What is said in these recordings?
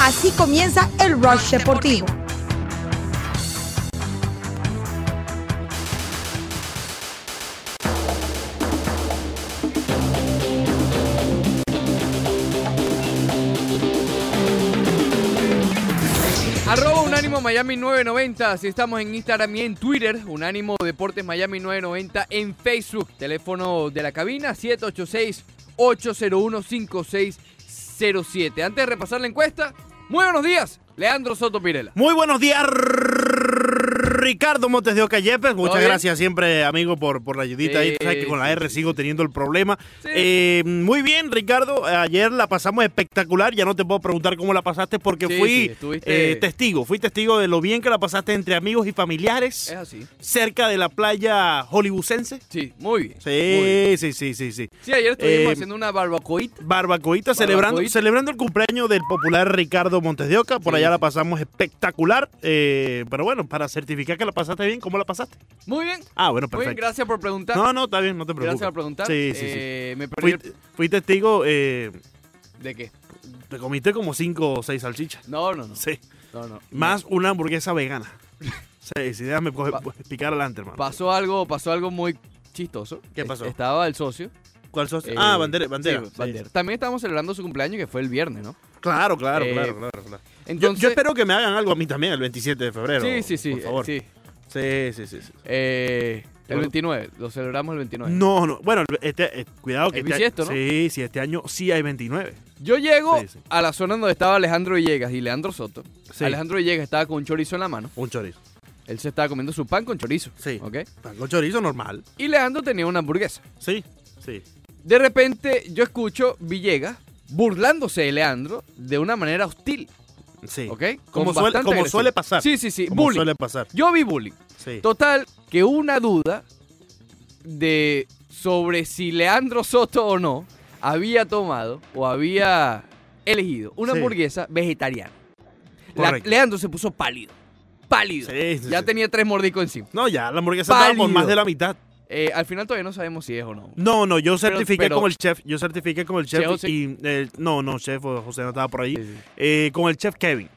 Así comienza el Rush Deportivo. Arroba Unánimo Miami 990, si estamos en Instagram y en Twitter, Unánimo Deportes Miami 990 en Facebook, teléfono de la cabina 786-801-5607. Antes de repasar la encuesta, muy buenos días, Leandro Soto Pirela. Muy buenos días, Ricardo Montes de Oca Yepes. Muchas gracias siempre, amigo, por, por la ayudita ahí. Tú sabes que con la R sigo teniendo el problema. Sí. Eh, muy bien, Ricardo. Ayer la pasamos espectacular. Ya no te puedo preguntar cómo la pasaste porque Sí, fui eh, testigo. Fui testigo de lo bien que la pasaste entre amigos y familiares Es así. cerca de la playa hollywoodense. Sí, muy bien. Sí, muy bien. sí, sí, sí, sí. Sí, ayer estuvimos Eh, haciendo una barbacoita. Barbacoita, celebrando, Barbacoita. celebrando el cumpleaños del popular Ricardo Montes de Oca. Por allá la pasamos espectacular. pero bueno, para certificar que la pasaste bien, ¿cómo la pasaste? Muy bien. Ah, bueno, Muy bien, perfecto. gracias por preguntar. No, no, está bien, no te preocupes. gracias por preguntar. Sí, sí, sí. Eh, Me perdí Fui, fui testigo, eh, ¿De qué? te comiste como cinco o seis salchichas. No, no, no. Sí. no, no. Más una hamburguesa vegana. sí, sí, déjame coger- picar adelante, hermano. Pasó algo, pasó algo muy chistoso. ¿Qué pasó? Es- Estaba el socio. ¿Cuál sos? eh, ah, bandera, bandera. sí, bandera. También estábamos celebrando su cumpleaños que fue el viernes, ¿no? Claro, claro, Eh, claro, claro, claro. Yo- Entonces, yo, espero que me hagan algo a mí también el 27 de febrero. Sí, sí, sí. Por favor. sí. Sí, sí, sí. sí. Eh, el Yo- 29, lo celebramos el 29. No, no. Bueno, este, eh, cuidado que Es este bisiesto, ¿no? Sí, sí, este año sí hay 29. Yo llego Sí, sí. a la zona donde estaba Alejandro Villegas y Leandro Soto. Sí. Alejandro Villegas estaba con un chorizo en la mano. Un chorizo. Él se estaba comiendo su pan con chorizo. Sí. ¿Ok? Pan con chorizo normal. Y Leandro tenía una hamburguesa. Sí, sí. De repente yo escucho Villegas burlándose de Leandro de una manera hostil. Sí. ¿Ok? Como, suele, como pasar. Sí, sí, sí. Como bullying. suele pasar. Yo vi bullying. Sí. Total, que una duda de sobre si Leandro Soto o no había tomado o había elegido una Sí. hamburguesa vegetariana. La-. Leandro se puso pálido. Pálido. Sí, sí, ya tenía tres mordicos encima. No, ya, la hamburguesa estaba por más de la mitad. Eh, al final todavía no sabemos si es o no. No, no, yo certifiqué pero- con el chef. Yo certifiqué con el chef José. y... eh, no, no, chef José no estaba por ahí. Sí, sí. Eh, con el chef Kevin.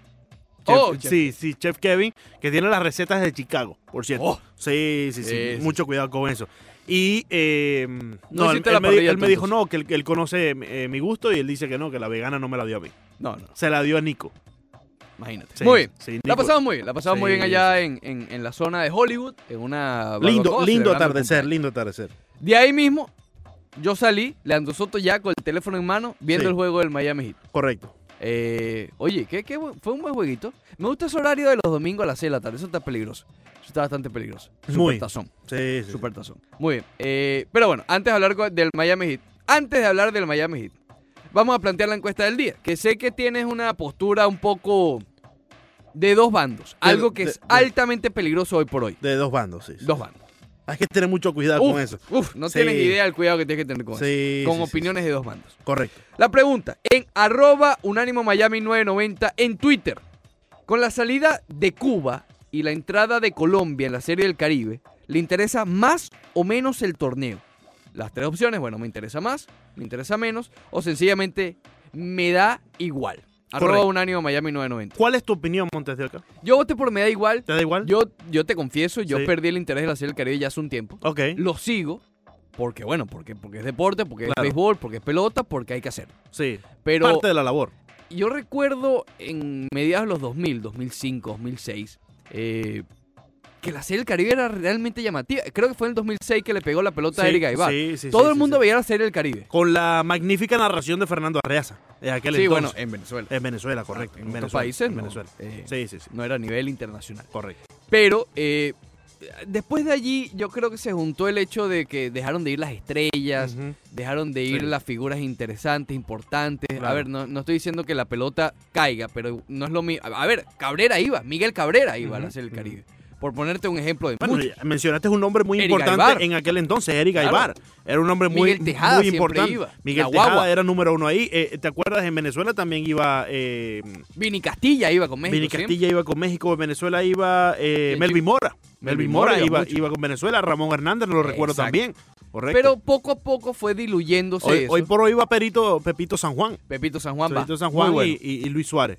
Oh, Chef- chef. Sí, sí, chef Kevin, que tiene las recetas de Chicago, por cierto. Oh. Sí, sí, sí, mucho cuidado con eso. Y eh, no, él, me, él dijo no, que él, conoce eh, mi gusto y él dice que no, que la vegana no me la dio a mí. No, no, Se la dio a Nico. Imagínate. Sí, muy bien. sí, La pasamos muy bien. La pasamos muy bien allá en, en- en la zona de Hollywood, en una Lindo, lindo atardecer, lindo atardecer. De ahí mismo, yo salí, Leandro Soto ya con el teléfono en mano, viendo Sí. el juego del Miami Heat. Correcto. Eh, oye, ¿qué, qué fue un buen jueguito. Me gusta ese horario de los domingos a las 6 de la tarde. Eso está peligroso. Eso está bastante peligroso. Muy. Super tazón. Sí, sí. Super tazón. Muy bien. Eh, pero bueno, antes de hablar del Miami Heat, antes de hablar del Miami Heat, vamos a plantear la encuesta del día. Que sé que tienes una postura un poco de dos bandos. Algo que de- es de- altamente peligroso hoy por hoy. De dos bandos, sí. sí. Dos bandos. Hay que tener mucho cuidado Uf, con eso. uf, no Sí. tienes idea del cuidado que tienes que tener con Sí, eso. Con opiniones de dos bandos. Correcto. La pregunta, en arroba unánimo Miami 990 en Twitter, con la salida de Cuba y la entrada de Colombia en la Serie del Caribe, ¿le interesa más o menos el torneo? Las tres opciones, bueno, me interesa más, me interesa menos, o sencillamente me da igual. Arroba Correcto. unánimo Miami 990. ¿Cuál es tu opinión, Montes de Oca? Yo voté por me da igual. ¿Te da igual? Yo, yo te confieso, yo Sí. perdí el interés de la Serie del Caribe ya hace un tiempo. Ok. Lo sigo, porque bueno, porque, porque es deporte, porque Claro. es béisbol, porque es pelota, porque hay que hacerlo. Sí. Pero Parte de la labor. yo recuerdo en mediados de los 2000, 2005, 2006, eh, que la Serie del Caribe era realmente llamativa. Creo que fue en el 2006 que le pegó la pelota a Eric Aybar. sí, sí, Todo el mundo veía la Serie del Caribe. Con la magnífica narración de Fernando Arreaza. En aquel Sí, entonces. bueno, en Venezuela. En Venezuela, correcto. En, en otros países en no, Venezuela. eh, Sí, sí, sí. no era a nivel internacional. Correcto. Pero eh, después de allí yo creo que se juntó el hecho de que dejaron de ir las estrellas, dejaron de ir Sí. las figuras interesantes, importantes. A ver, no, no estoy diciendo que la pelota caiga, pero no es lo mismo. A ver, Cabrera iba, Miguel Cabrera iba a la del ujú. Por ponerte un ejemplo de Bueno, mencionaste un nombre muy Eric importante Aybar. en aquel entonces, Eric Claro. Aybar. Era un nombre muy, Tejada muy importante. iba. Miguel. Tejada era número uno ahí. Eh, ¿Te acuerdas? En Venezuela también iba eh, Vini Castilla iba con México. Vini. Castilla iba con México, en Venezuela iba eh, El Melvin Mora. Melvin Mora iba iba, mucho. iba con Venezuela, Ramón Hernández lo recuerdo Exacto. también. Correcto. Pero poco a poco fue diluyéndose hoy, eso. hoy por hoy va Perito, Pepito San Juan. Pepito San Juan. Pepito San Juan bueno. y- y Luis Suárez.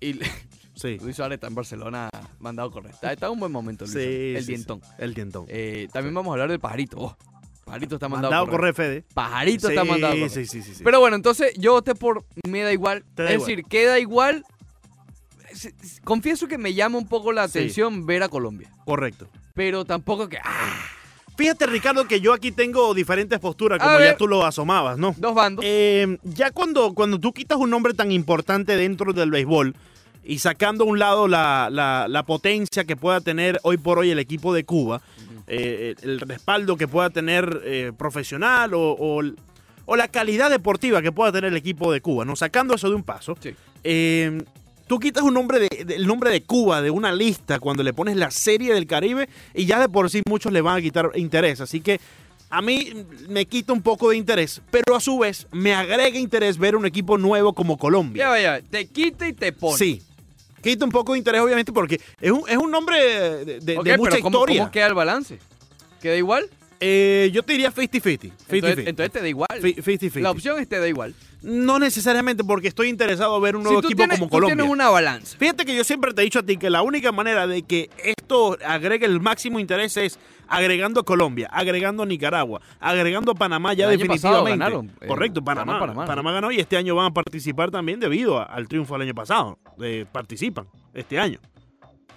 Y Sí. Luis Suárez está en Barcelona, mandado correr. Está, está en un buen momento, Luis Sí, el sí, dientón. El dientón. Eh, también vamos a hablar del pajarito. Oh, pajarito está mandado, mandado a correr. correr, Fede. Pajarito está mandado a correr. Sí, sí, sí, sí. Pero bueno, entonces yo voté por me da igual. Da es igual. decir, queda igual. Es- es- Confieso que me llama un poco la atención ver a Colombia. Correcto. Pero tampoco que. ¡ah! Fíjate, Ricardo, que yo aquí tengo diferentes posturas, A como ya tú lo asomabas, ¿no? Dos bandos. Eh, ya cuando, cuando tú quitas un nombre tan importante dentro del béisbol y sacando a un lado la, la- la potencia que pueda tener hoy por hoy el equipo de Cuba, eh, el respaldo que pueda tener eh, profesional o, o- o la calidad deportiva que pueda tener el equipo de Cuba, ¿no? Sacando eso de un paso, Sí. eh, tú quitas un nombre de, de- el nombre de Cuba de una lista cuando le pones la serie del Caribe y ya de por sí muchos le van a quitar interés. Así que a mí me quita un poco de interés, pero a su vez me agrega interés ver un equipo nuevo como Colombia. Ya vaya, te quita y te pone. Sí. Quita un poco de interés, obviamente, porque es un, es un nombre de, de- Ok, de mucha pero ¿cómo, historia. ¿cómo queda el balance? ¿Queda igual? Eh, yo te diría 50-50. Entonces, 50-50. entonces te da igual. Fi- 50-50. La opción es te da igual. No necesariamente porque estoy interesado en ver un Si nuevo tú equipo tienes, como tú Colombia. tienes una balanza. Fíjate que yo siempre te he dicho a ti que la única manera de que esto agregue el máximo interés es agregando a Colombia, agregando a Nicaragua, agregando a Panamá ya El definitivamente. ganaron, eh, Correcto, Panamá. ganó Panamá, ganó y este año van a participar también debido a- al triunfo del año pasado. Eh, participan este año.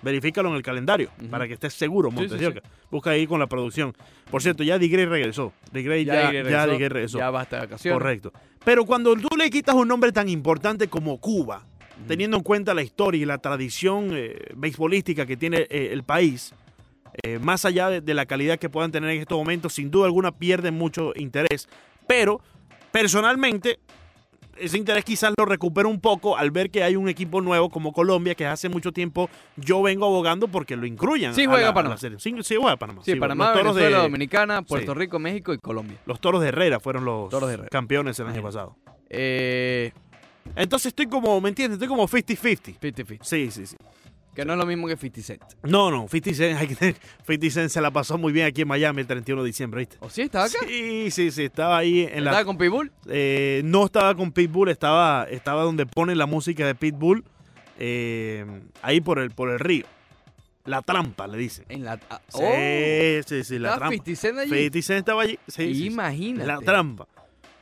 Verifícalo en el calendario para que estés seguro, Sí, sí, Montes de Oca. Busca ahí con la producción. Por cierto, ya Digrey regresó. Digrey ya, ya regresó, Digrey regresó. Ya basta de vacaciones. Correcto. Pero cuando tú le quitas un nombre tan importante como Cuba, teniendo en cuenta la historia y la tradición eh, beisbolística que tiene eh, el país, eh, más allá de, de la calidad que puedan tener en estos momentos, sin duda alguna pierden mucho interés. Pero personalmente, ese interés quizás lo recupero un poco al ver que hay un equipo nuevo como Colombia que hace mucho tiempo yo vengo abogando porque lo incluyan. Sí a juega la- a Panamá. la serie. Sí, sí juega Panamá. Sí, Sí, Panamá, los toros de- Venezuela, Dominicana, Puerto Sí. Rico, México y Colombia. Los toros de Herrera fueron los Toros de Herrera. campeones el año pasado. Eh, Entonces estoy como, ¿me entiendes? Estoy como 50-50. 50-50. Sí, sí, sí. Que no es lo mismo que 50 Cent. No, no, 50 Cent, hay que tener- 50 Cent se la pasó muy bien aquí en Miami el 31 de diciembre, ¿viste? ¿O sí estaba acá? Sí, sí, sí, estaba ahí en ¿Estaba la... con Pitbull? eh, no estaba con Pitbull, estaba, estaba donde ponen la música de Pitbull, eh, ahí por el, por el río. La trampa, le dicen. En la... ah, Sí, oh, sí, sí, la ¿Estaba trampa. 50 Cent allí? 50 Cent estaba allí. Sí, sí, sí. Imagínate. La trampa.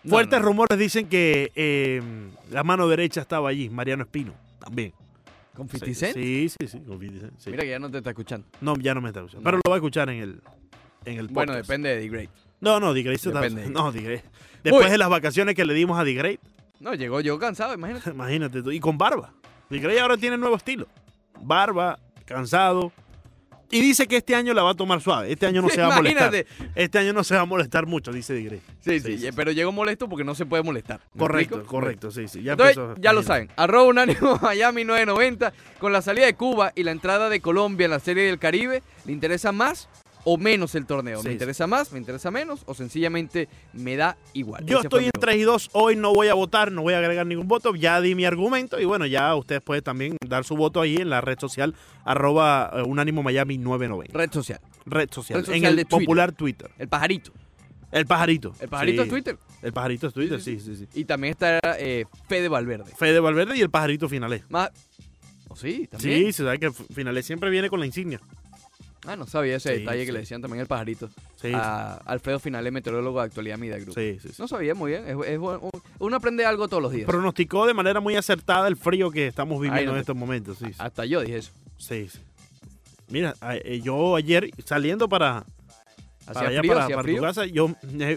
No, Fuertes no. rumores dicen que eh, la mano derecha estaba allí, Mariano Espino, también. ¿Con 50 Sí, Cent? Sí, sí, sí, con 50 Cent, sí. Mira que ya no te está escuchando. No, ya no me está escuchando. No. Pero lo va a escuchar en el, en el Bueno, podcast. depende de The Great. No, no, Digrey se está- Depende. No, Digrey. Después Uy. de las vacaciones que le dimos a Digrey, No, llegó yo cansado, imagínate. imagínate tú. Y con barba. Digrey ahora tiene nuevo estilo. Barba, cansado. Y dice que este año la va a tomar suave. Este año no se va a molestar. Imagínate. Este año no se va a molestar mucho, dice Digrey. Sí, Sí, sí, pero llegó molesto porque no se puede molestar. ¿Me Correcto, correcto, sí, sí. Ya Entonces, empezó, ya lo saben. Arroba Unánimo Miami 990. Con la salida de Cuba y la entrada de Colombia en la Serie del Caribe, ¿le interesa más o menos el torneo? Sí, ¿Me sí. interesa más? ¿Me interesa menos? ¿O sencillamente me da igual? Yo Ese estoy en voto. 3 y 2. Hoy no voy a votar, no voy a agregar ningún voto. Ya di mi argumento. Y bueno, ya ustedes pueden también dar su voto ahí en la red social arroba eh, Unánimo Miami 990. Red social. Red social. Red en social el de Twitter. popular Twitter. El pajarito. El pajarito. El pajarito Sí. es Twitter. El pajarito es Twitter, Sí, sí, sí. Y también está eh, Fede Valverde. Fede Valverde y el pajarito finalé. Más... ¿Oh, sí? ¿También? Sí, se sabe que el finalé siempre viene con la insignia. Ah, no sabía ese Sí, detalle que le decían también el pajarito. Sí, a Alfredo Finale, meteorólogo de actualidad Media Group. sí, sí. No sabía muy bien. Es, es bueno. uno aprende algo todos los días. Pronosticó de manera muy acertada el frío que estamos viviendo no en estos momentos. Sí. Hasta yo dije eso. sí, sí. Mira, eh, yo ayer saliendo para, para allá, frío, para, para tu casa, yo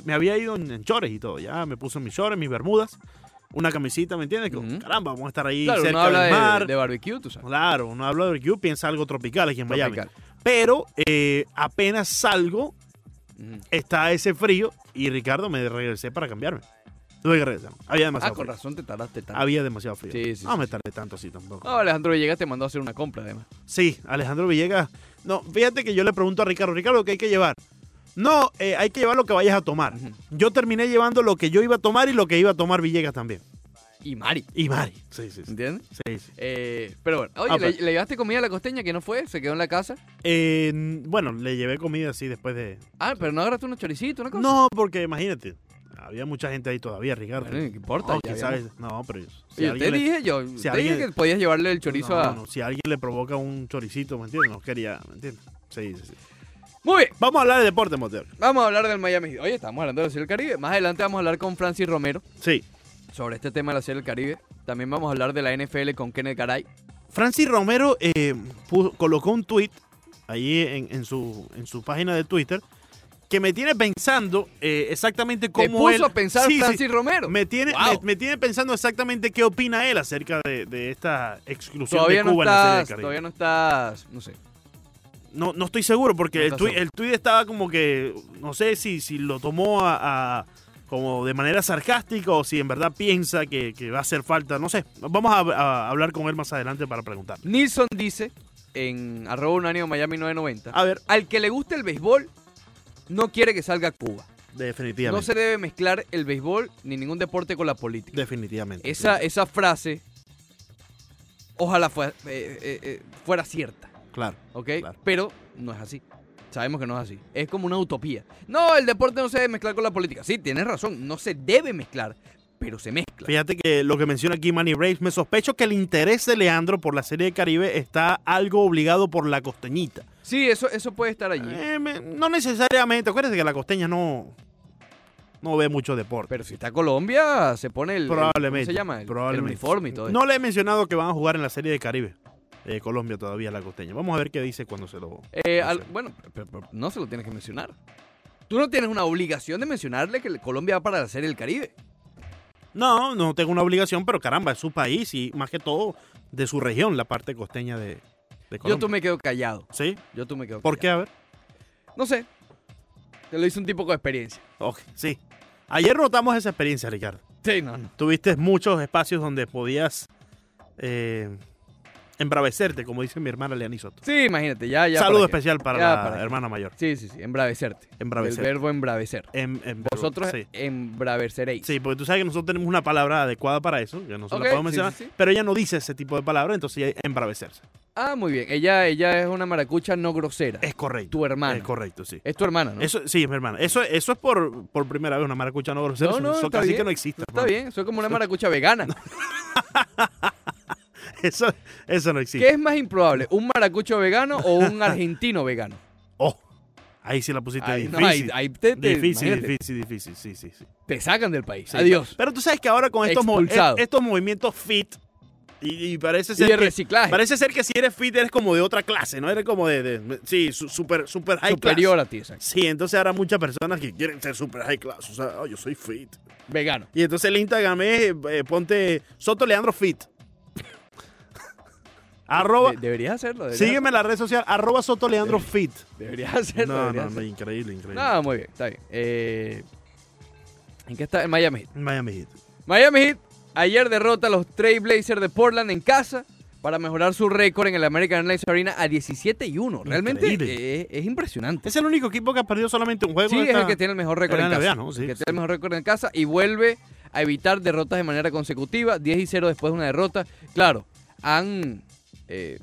me, había ido en, chores y todo. Ya me puse mis chores, mis bermudas, una camisita, ¿me entiendes? Que. Caramba, vamos a estar ahí Claro, uno cerca habla del de, mar. de barbecue, tú sabes. Claro, uno habla de barbecue, piensa algo tropical aquí en Miami. Pero eh, apenas salgo, está ese frío y Ricardo me regresé para cambiarme. Tuve que regresar. Había Ah, demasiado con frío. razón te tardaste tanto. Había demasiado frío. Sí, sí, no sí, me tardé tanto así tampoco. No, Alejandro Villegas te mandó a hacer una compra, además. Sí, Alejandro Villegas. No, fíjate que yo le pregunto a Ricardo, Ricardo, ¿qué hay que llevar? No, eh, hay que llevar lo que vayas a tomar. Yo terminé llevando lo que yo iba a tomar y lo que iba a tomar Villegas también. Y Mari. Y Mari. Sí, sí, sí. ¿Entiendes? Sí, sí. Eh, pero bueno, oye, Ah, ¿le, le llevaste comida a la costeña que no fue? ¿Se quedó en la casa? Eh, bueno, le llevé comida así después de... Ah, pero no agarraste unos choricitos, una cosa. No, porque imagínate, había mucha gente ahí todavía, Ricardo. Bueno, ¿qué importa? No, sabes- no, pero... Si alguien te le- dije yo, si te alguien- dije que podías llevarle el chorizo no, a... no, si a alguien le provoca un choricito, ¿me entiendes? No quería, ¿me entiendes? Sí, sí, sí. Muy bien, Vamos a hablar de deporte, Montero. vamos a hablar del Miami. Oye, estamos hablando del Caribe. Más adelante vamos a hablar con Francis Romero Sí. Sobre este tema de la Serie del Caribe. También vamos a hablar de la NFL con Kenneth Garay. Francis Romero eh, colocó un tweet ahí en, en su, en su página de Twitter que me tiene pensando eh, exactamente Te cómo puso él... a pensar Sí, sí. Francis Romero. Me tiene, Wow. me, me tiene pensando exactamente qué opina él acerca de, de esta exclusión Todavía de no Cuba en la Serie del Caribe. todavía no estás, no sé. No, no estoy seguro porque No el seguro. el tweet estaba como que, no sé si, si lo tomó a, a- como de manera sarcástica o si en verdad piensa que, que va a hacer falta, no sé. Vamos a, a hablar con él más adelante para preguntar. Nilsson dice en arroba unánimo Miami 990, A ver, al que le guste el béisbol no quiere que salga a Cuba. No definitivamente. se debe mezclar el béisbol ni ningún deporte con la política. Definitivamente. Esa, esa frase, ojalá fue- eh, eh, eh, fuera cierta, Claro. ¿ok? Claro. Pero no es así. Sabemos que no es así. Es como una utopía. No, el deporte no se debe mezclar con la política. Sí, tienes razón. No se debe mezclar, pero se mezcla. Fíjate que lo que menciona aquí Manny Braves, me sospecho que el interés de Leandro por la Serie de Caribe está algo obligado por la costeñita. Sí, eso, eso puede estar allí. Eh, me- no necesariamente, acuérdate que la costeña no, no ve mucho deporte. Pero si está Colombia, se pone el. el- Probablemente. ¿Cómo se llama? El, uniforme y todo eso. No le he mencionado que van a jugar en la Serie de Caribe. Eh, Colombia todavía, la costeña. Vamos a ver qué dice cuando se lo... Eh, al- bueno, pero, pero no se lo tienes que mencionar. Tú no tienes una obligación de mencionarle que Colombia va para la Serie del Caribe. No, no tengo una obligación, pero caramba, es su país y más que todo de su región, la parte costeña de, de Yo Colombia. tú me quedo callado. ¿Sí? Yo tú me quedo ¿Por qué? A ver. No sé. Te lo hizo un tipo con experiencia. Ok, sí. Ayer notamos esa experiencia, Ricardo. Sí, no, no. Tuviste muchos espacios donde podías eh, embravecerte, como dice mi hermana Leani Soto. Sí, imagínate, ya, ya. Saludo para especial para Ya, la para hermana mayor. Sí, sí, sí, embravecerte. Embravecer. El verbo embravecer. Em- em- Vosotros sí. embraveceréis. Sí, porque tú sabes que nosotros tenemos una palabra adecuada para eso, que no se Ok, la podemos sí, mencionar, sí, sí. pero ella no dice ese tipo de palabra, entonces ella embravecerse. Ah, muy bien. Ella, ella es una maracucha no grosera. Es correcto. tu hermana. Es correcto, sí. Es tu hermana, ¿no? Eso, sí, es mi hermana. Eso, eso es por, por primera vez una maracucha no grosera. No, no, eso está casi bien. que no existe. Está hermano. bien, soy como una maracucha vegana. Eso, eso no existe. ¿Qué es más improbable? ¿Un maracucho vegano o un argentino vegano? Oh, ahí sí la pusiste Ahí, difícil. no, ahí- ahí te, te- difícil, imagínate, difícil, difícil, sí, sí, sí. te sacan del país. Sí, Adiós. Pero tú sabes que ahora con estos, mo- Expulsado. eh, estos movimientos fit, y, y parece Y ser de que, reciclaje. parece ser que si eres fit eres como de otra clase, ¿no? Eres como de, de- sí, su- super, super high superior class. a ti, exacto. Sí, entonces ahora muchas personas que quieren ser super high class, o sea, oh, yo soy fit. Vegano. Y entonces el Instagram es, eh, ponte Soto Leandro Fit. Arroba, De- deberías hacerlo. Deberías, sígueme en la red social, arroba Soto Leandro Fit. deberías hacerlo. No, deberías no, hacerlo. increíble, increíble. No, muy bien, está bien. Eh, ¿En qué está? En Miami Heat. Miami Heat. Miami Heat ayer derrota a los Trail Blazers de Portland en casa para mejorar su récord en el American Airlines Arena a 17 y 1. Realmente eh, es impresionante. Es el único equipo que ha perdido solamente un juego. Sí, es el que tiene el mejor récord en casa. NBA, ¿no? Sí, el que sí. tiene el mejor récord en casa y vuelve a evitar derrotas de manera consecutiva. 10 y 0 después de una derrota. Claro, han. Eh,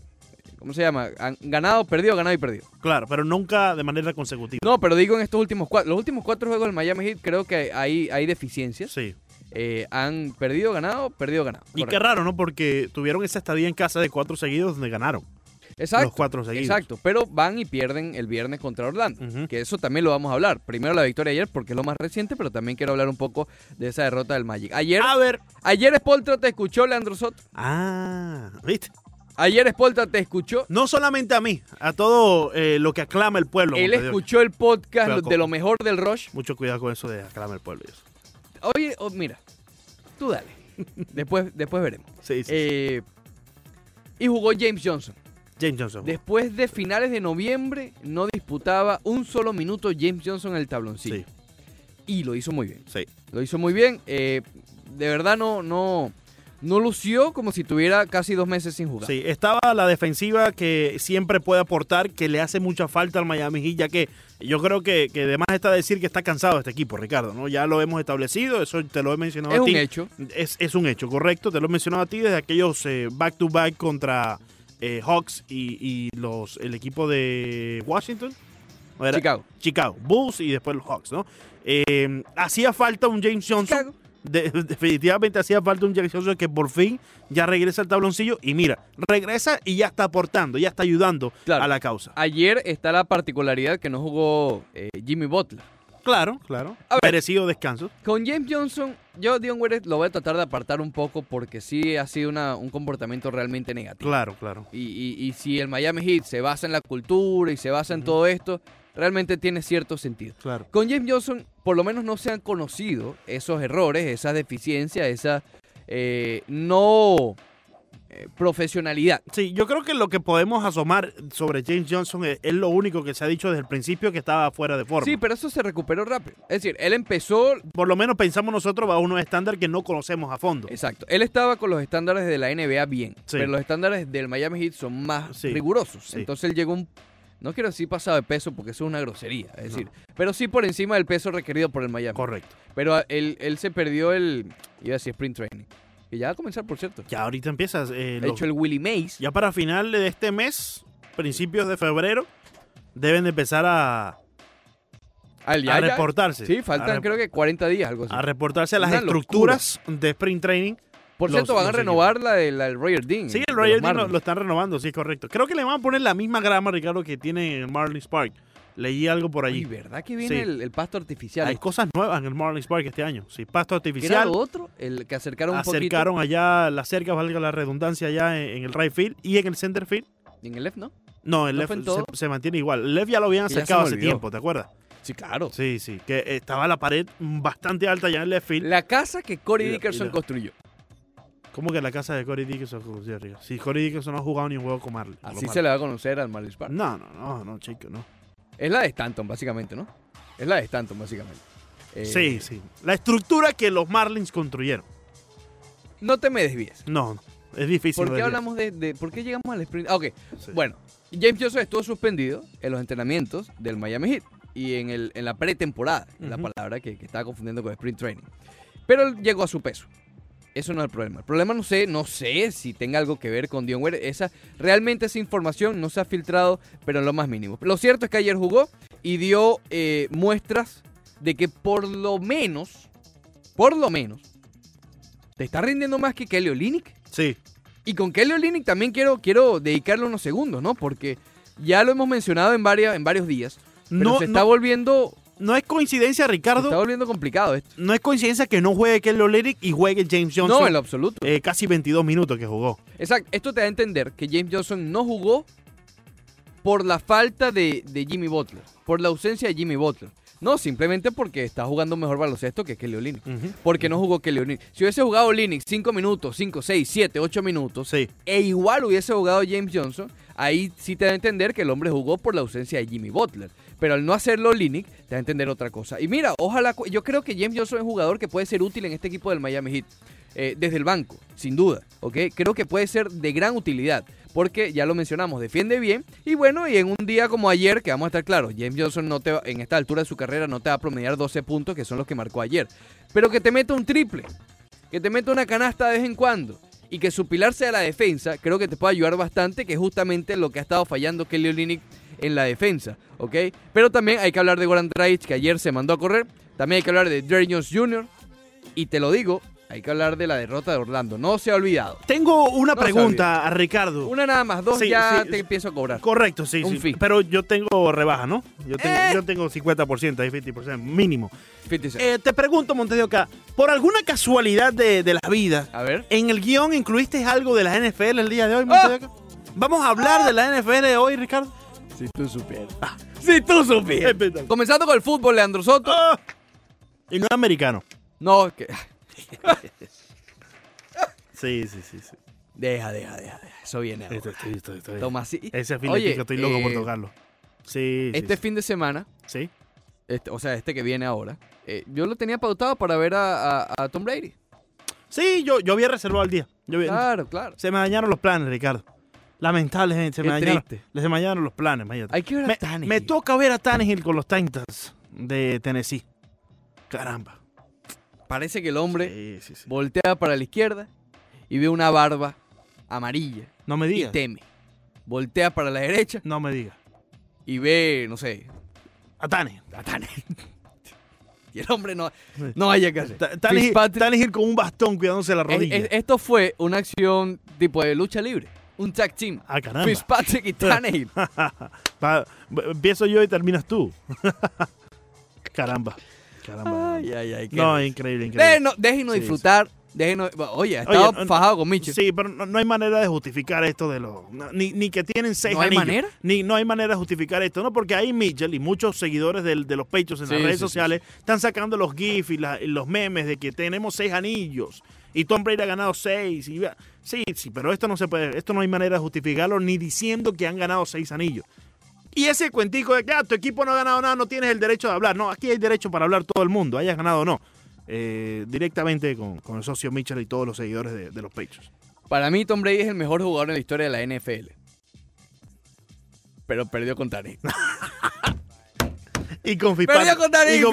¿Cómo se llama? Han ganado, perdido, ganado y perdido. Claro, pero nunca de manera consecutiva. No, pero digo en estos últimos cuatro. Los últimos cuatro juegos del Miami Heat creo que hay, hay deficiencias. Sí. Eh, han perdido, ganado, perdido, ganado. Y qué raro, ¿no? Porque tuvieron esa estadía en casa de cuatro seguidos donde ganaron. Exacto. Los cuatro seguidos. Exacto, pero van y pierden el viernes contra Orlando. Que eso también lo vamos a hablar. Primero la victoria ayer porque es lo más reciente, pero también quiero hablar un poco de esa derrota del Magic. Ayer, A ver. ayer Spoltra te escuchó, Leandro Soto. Ah, ¿viste? Ayer Spoltra te escuchó. No solamente a mí, a todo eh, lo que aclama el pueblo. Él escuchó el podcast con- de lo mejor del Rush. Mucho cuidado con eso de aclama el pueblo. y eso. Oye, oh, mira, tú dale. Después, después veremos. Sí, sí. Eh, y jugó James Johnson. James Johnson. Después de finales de noviembre, no disputaba un solo minuto James Johnson en el tabloncillo. Sí, Y lo hizo muy bien. sí. Lo hizo muy bien. eh, de verdad no, no, no lució como si tuviera casi dos meses sin jugar. Sí, estaba la defensiva que siempre puede aportar, que le hace mucha falta al Miami Heat, ya que yo creo que, que además está decir que está cansado este equipo, Ricardo, ¿no? Ya lo hemos establecido, eso te lo he mencionado es a ti. un hecho. Es, es un hecho, correcto, te lo he mencionado a ti desde aquellos eh, back-to-back contra eh, Hawks y, y los el equipo de Washington. Chicago. Chicago, Bulls y después los Hawks, ¿no? Eh, hacía falta un James Johnson. Chicago. De- definitivamente hacía falta un James Johnson que por fin ya regresa al tabloncillo y mira, regresa y ya está aportando, ya está ayudando Claro. a la causa. Ayer está la particularidad que no jugó eh, Jimmy Butler. Claro, claro. A. Merecido descanso. Con James Johnson, yo Dion Waiters lo voy a tratar de apartar un poco porque sí ha sido una- un comportamiento realmente negativo. Claro, claro. Y, y- y si el Miami Heat se basa en la cultura y se basa en todo esto, realmente tiene cierto sentido. Claro. Con James Johnson, por lo menos no se han conocido esos errores, esas deficiencias, esa eh, no eh, profesionalidad. Sí, yo creo que lo que podemos asomar sobre James Johnson es, es lo único que se ha dicho desde el principio que estaba fuera de forma. Sí, pero eso se recuperó rápido. Es decir, él empezó, Por lo menos pensamos nosotros bajo unos estándares que no conocemos a fondo. exacto, él estaba con los estándares de la NBA bien, Sí. pero los estándares del Miami Heat son más Sí. rigurosos. Sí. Entonces él llegó un... No quiero decir pasado de peso porque eso es una grosería, es decir, pero sí por encima del peso requerido por el Miami. Correcto. Pero él, él se perdió el, iba a decir sprint training, que ya va a comenzar, por cierto. Ya ahorita empiezas. eh, los- hecho el Willie Mays. Ya para final de este mes, principios de febrero, deben de empezar a, Al a reportarse. Sí, faltan rep- creo que 40 días, algo así. a reportarse a las Una estructuras de sprint training. Por los- cierto, van a renovar la del la del Roger Dean. Sí, de el Roger Dean lo, lo están renovando, sí, correcto. Creo que le van a poner la misma grama, Ricardo, que tiene en Marlins Park. Leí algo por allí. ¿verdad que viene Sí. el, el pasto artificial? Hay cosas nuevas en el Marlins Park este año. Sí, pasto ¿Qué era artificial. lo otro? El que acercaron un Acercaron allá la cerca, valga la redundancia, allá en, en el right field y en el center field. poquito. En el left, ¿no? No, el ¿No left se, se mantiene igual. El left ya lo habían acercado hace tiempo, ¿te acuerdas? Sí, claro. Sí, sí, que estaba la pared bastante alta ya en el left field. La casa que Corey Y Dickerson y construyó. ¿Cómo que la casa de Corey Dickinson? Sí, Ricardo. Si Corey Dickinson no ha jugado ni un juego con Marley. Así se le va a conocer al Marlins Park. No, no, no, no, chico, no. Es la de Stanton, básicamente, ¿no? Es la de Stanton, básicamente. Eh, Sí, sí. La estructura que los Marlins construyeron. No te me desvíes. No, no. Es difícil. ¿Por qué hablamos de, de- ¿Por qué llegamos al sprint? Ah, ok. Sí. Bueno, James Johnson estuvo suspendido en los entrenamientos del Miami Heat y en, el, en la pretemporada, la palabra que, que estaba confundiendo con sprint training. Pero él llegó a su peso. Eso no es el problema. El problema no sé, no sé si tenga algo que ver con Dion Waiters. Esa, realmente esa información no se ha filtrado, pero en lo más mínimo. Lo cierto es que ayer jugó y dio eh, muestras de que por lo menos, por lo menos, te está rindiendo más que Kelly Olynyk. Sí. Y con Kelly Olynyk también quiero, quiero dedicarle unos segundos, ¿no? Porque ya lo hemos mencionado en, varias, en varios días. Pero No, se está no, volviendo. No es coincidencia, se Ricardo. está volviendo complicado esto. No es coincidencia que no juegue Kelly Olynyk y juegue James Johnson. No, en lo absoluto. eh, casi 22 minutos que jugó. Exacto. Esto te da a entender que James Johnson no jugó por la falta de, de Jimmy Butler. Por la ausencia de Jimmy Butler. No, simplemente porque está jugando mejor baloncesto que Kelly Olynyk. Porque no jugó Kelly Olynyk. Si hubiese jugado Olynyk 5 minutos, 5, 6, 7, 8 minutos, Sí. e igual hubiese jugado James Johnson, ahí sí te da a entender que el hombre jugó por la ausencia de Jimmy Butler. Pero al no hacerlo Linick, te da a entender otra cosa. Y mira, ojalá, yo creo que James Johnson es un jugador que puede ser útil en este equipo del Miami Heat. eh, desde el banco, sin duda, ¿ok? Creo que puede ser de gran utilidad, porque ya lo mencionamos, defiende bien, y bueno, y en un día como ayer, que vamos a estar claros, James Johnson no te va- en esta altura de su carrera no te va a promediar 12 puntos, que son los que marcó ayer, pero que te meta un triple, que te meta una canasta de vez en cuando, y que su pilar sea la defensa, creo que te puede ayudar bastante, que es justamente lo que ha estado fallando Kelly Olynyk en la defensa, ¿ok? Pero también hay que hablar de Goran Dragic, que ayer se mandó a correr, también hay que hablar de Derrick Jones Jr., y te lo digo, hay que hablar de la derrota de Orlando, no se ha olvidado. Tengo una No pregunta a Ricardo. Una nada más, dos Sí, ya sí, te empiezo a cobrar. Correcto, sí, Un sí. fee. Pero yo tengo rebaja, ¿no? Yo tengo, Eh. yo tengo 50%, hay 50%, mínimo. 50 cents. Eh, te pregunto, Montes de Oca, por alguna casualidad de, de la vida, a ver. ¿en el guion incluiste algo de la NFL el día de hoy, Montes de Ah. Oca? ¿Vamos a hablar de la NFL hoy, Ricardo? Si tú supieras. Si tú supieras. Comenzando con el fútbol, Leandro Soto. Ah. Y no es americano. No, que... Sí, sí, sí. sí. Deja, deja, deja. Eso viene ahora. Estoy, estoy. Toma así. Ese Oye, filetico, estoy loco por eh, tocarlo. Sí, Este sí. fin de semana, Sí. este, o sea, este que viene ahora, eh, yo lo tenía pautado para ver a, a- a Tom Brady. Sí, yo, yo había reservado el día. Yo Claro, claro. Se me dañaron los planes, Ricardo. Lamentablemente, se Qué me dañaron, triste. se me dañaron los planes, imagínate. Hay que ver a Me, Tannehill. me toca ver a Tannehill con los Titans de Tennessee. Caramba. Parece que el hombre Sí, sí, sí. voltea para la izquierda y ve una barba amarilla No me y digas. teme. Voltea para la derecha No me digas. y ve, no sé, A Tannehill. a Tannehill. y el hombre no, no haya que hacer. Ta- Tannehill, Fitzpatrick- Tannehill con un bastón cuidándose la Es- rodilla. es- esto fue una acción tipo de lucha libre. Un tag team. ah, caramba. Fitzpatrick y Tannehill. Empiezo yo y terminas tú. Caramba. Caramba. Ay, ay, ay. no, risa. increíble, increíble. Déjenos, déjenos Sí, disfrutar. Déjenos, oye, ha estado Oye, fajado con Mitchell. Sí, pero no, no hay manera de justificar esto de los. no, ni, ni que tienen seis ¿No hay anillos. manera? Ni, no hay manera de justificar esto, ¿no? Porque ahí Mitchell y muchos seguidores del- de los pechos en Sí, las redes sociales están sacando los GIFs y, la- y los memes de que tenemos seis anillos y Tom Brady ha ganado seis. Y, sí, sí, pero esto no se puede. Esto no hay manera de justificarlo ni diciendo que han ganado seis anillos. Y ese cuentico de que ah, tu equipo no ha ganado nada, no tienes el derecho de hablar. No, aquí hay derecho para hablar todo el mundo, hayas ganado o no. Eh, directamente con, con el socio Mitchell y todos los seguidores de, de los Patriots. Para mí, Tom Brady es el mejor jugador en la historia de la NFL. Pero perdió con Tannehill. Y con Perdió con Tannehill, y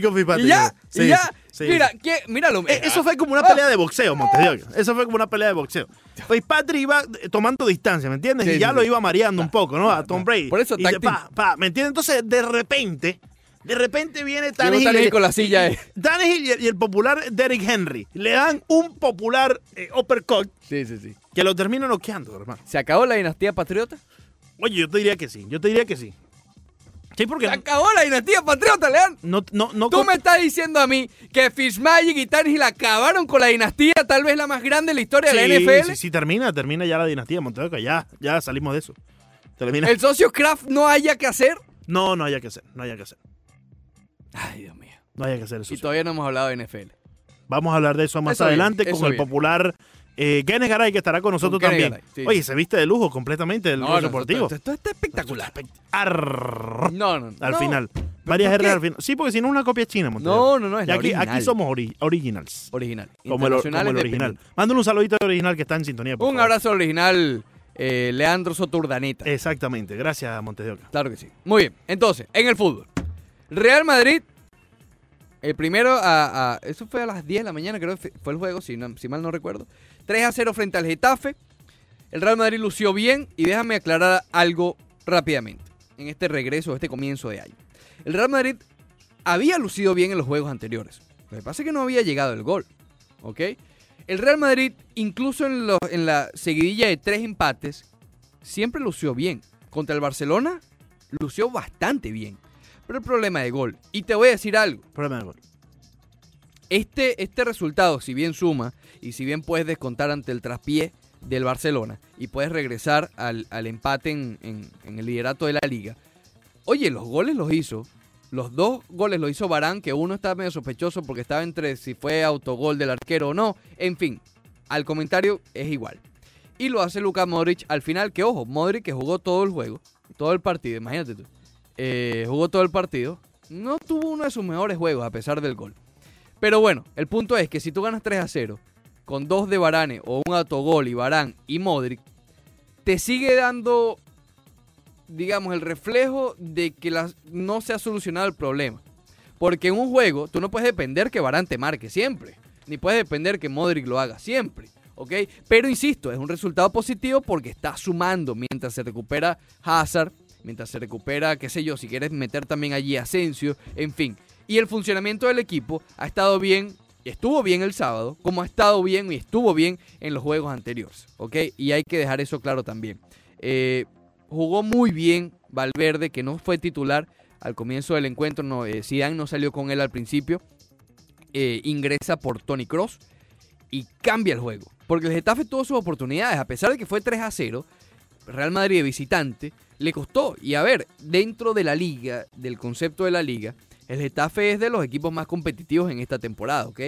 con. Y con. Y ya, Sí, y ya. sí. Mira, ¿qué? míralo. Eh, Eso fue como una Ah. pelea de boxeo, Montevideo. Eso fue como una pelea de boxeo. Fitzpatrick iba eh, tomando distancia, ¿me entiendes? Sí, y ya lo iba mareando un poco, ¿no? A Tom Brady. Por eso, y de pa, pa, ¿me entiendes? Entonces, de repente, de repente viene Tannehill. Con la silla. eh. Tannehill y, el- y el popular Derrick Henry le dan un popular eh, uppercut Sí, sí, sí. que lo termina noqueando, hermano. ¿Se acabó la dinastía patriota? Oye, yo te diría que sí. Yo te diría que sí. Sí, porque Se acabó la dinastía patriota, Leandro. no, no, no, Tú me estás diciendo a mí que Fitzmagic y Tannehill acabaron con la dinastía, tal vez la más grande de la historia de la NFL. Sí, sí, termina, termina ya la dinastía Montevideo, ya, ya salimos de eso. Termina. El socio Kraft no haya que hacer. No, no haya que hacer, no haya que hacer. Ay, Dios mío. No haya que hacer eso. Y todavía no hemos hablado de NFL. Vamos a hablar de eso más Eso bien, adelante con el popular eh, Garay, que estará con nosotros también. Garay, sí. Oye, se viste de lujo completamente del No, deportivo. Esto, está espectacular. No, no, no. al final. Varias ¿por R al final. Sí, porque si no una copia china, Montevideo. No, no, no, es la aquí, original. aquí somos ori- originals. Original. Como el, como el original. Mándale un saludito al original que está en sintonía. por Un favor. abrazo original, eh, Leandro Soturdaneta. Exactamente. Gracias, Montevideo. Claro que sí. Muy bien. Entonces, en el fútbol. Real Madrid, el primero a, Eso fue a las 10 de la mañana, creo que fue el juego, si, no- si mal no recuerdo. 3 a 0 frente al Getafe. El Real Madrid lució bien y déjame aclarar algo rápidamente en este regreso, este comienzo de año. El Real Madrid había lucido bien en los juegos anteriores. Lo que pasa es que no había llegado el gol. ¿Ok? El Real Madrid, incluso en, en la seguidilla de tres empates, siempre lució bien. Contra el Barcelona, lució bastante bien. Pero el problema de gol. Y te voy a decir algo. Problema de gol. Este, este resultado, si bien suma y si bien puedes descontar ante el traspié del Barcelona y puedes regresar al, al empate en, en- en el liderato de la liga, oye, los goles los hizo. Los dos goles los hizo Barán, que uno estaba medio sospechoso porque estaba entre si fue autogol del arquero o no. En fin, al comentario es igual. Y lo hace Luka Modric al final, que ojo, Modric que jugó todo el juego, todo el partido, imagínate tú. Eh, jugó todo el partido. No tuvo uno de sus mejores juegos a pesar del gol. Pero bueno, el punto es que si tú ganas 3 a 0 con dos de Varane o un autogol y Varane y Modric, te sigue dando, digamos, el reflejo de que las- no se ha solucionado el problema. Porque en un juego tú no puedes depender que Varane te marque siempre, ni puedes depender que Modric lo haga siempre. ¿Ok? Pero insisto, es un resultado positivo porque está sumando mientras se recupera Hazard, mientras se recupera, qué sé yo, si quieres meter también allí Asensio, en fin. Y el funcionamiento del equipo ha estado bien, estuvo bien el sábado, como ha estado bien y estuvo bien en los juegos anteriores, ¿ok? Y hay que dejar eso claro también. Eh, jugó muy bien Valverde, que no fue titular al comienzo del encuentro, no, eh, Zidane no salió con él al principio, eh, ingresa por Tony Cross y cambia el juego. Porque el Getafe tuvo sus oportunidades, a pesar de que fue 3 a 0, Real Madrid visitante, le costó. Y a ver, dentro de la liga, del concepto de la liga, el Getafe es de los equipos más competitivos en esta temporada, ¿ok?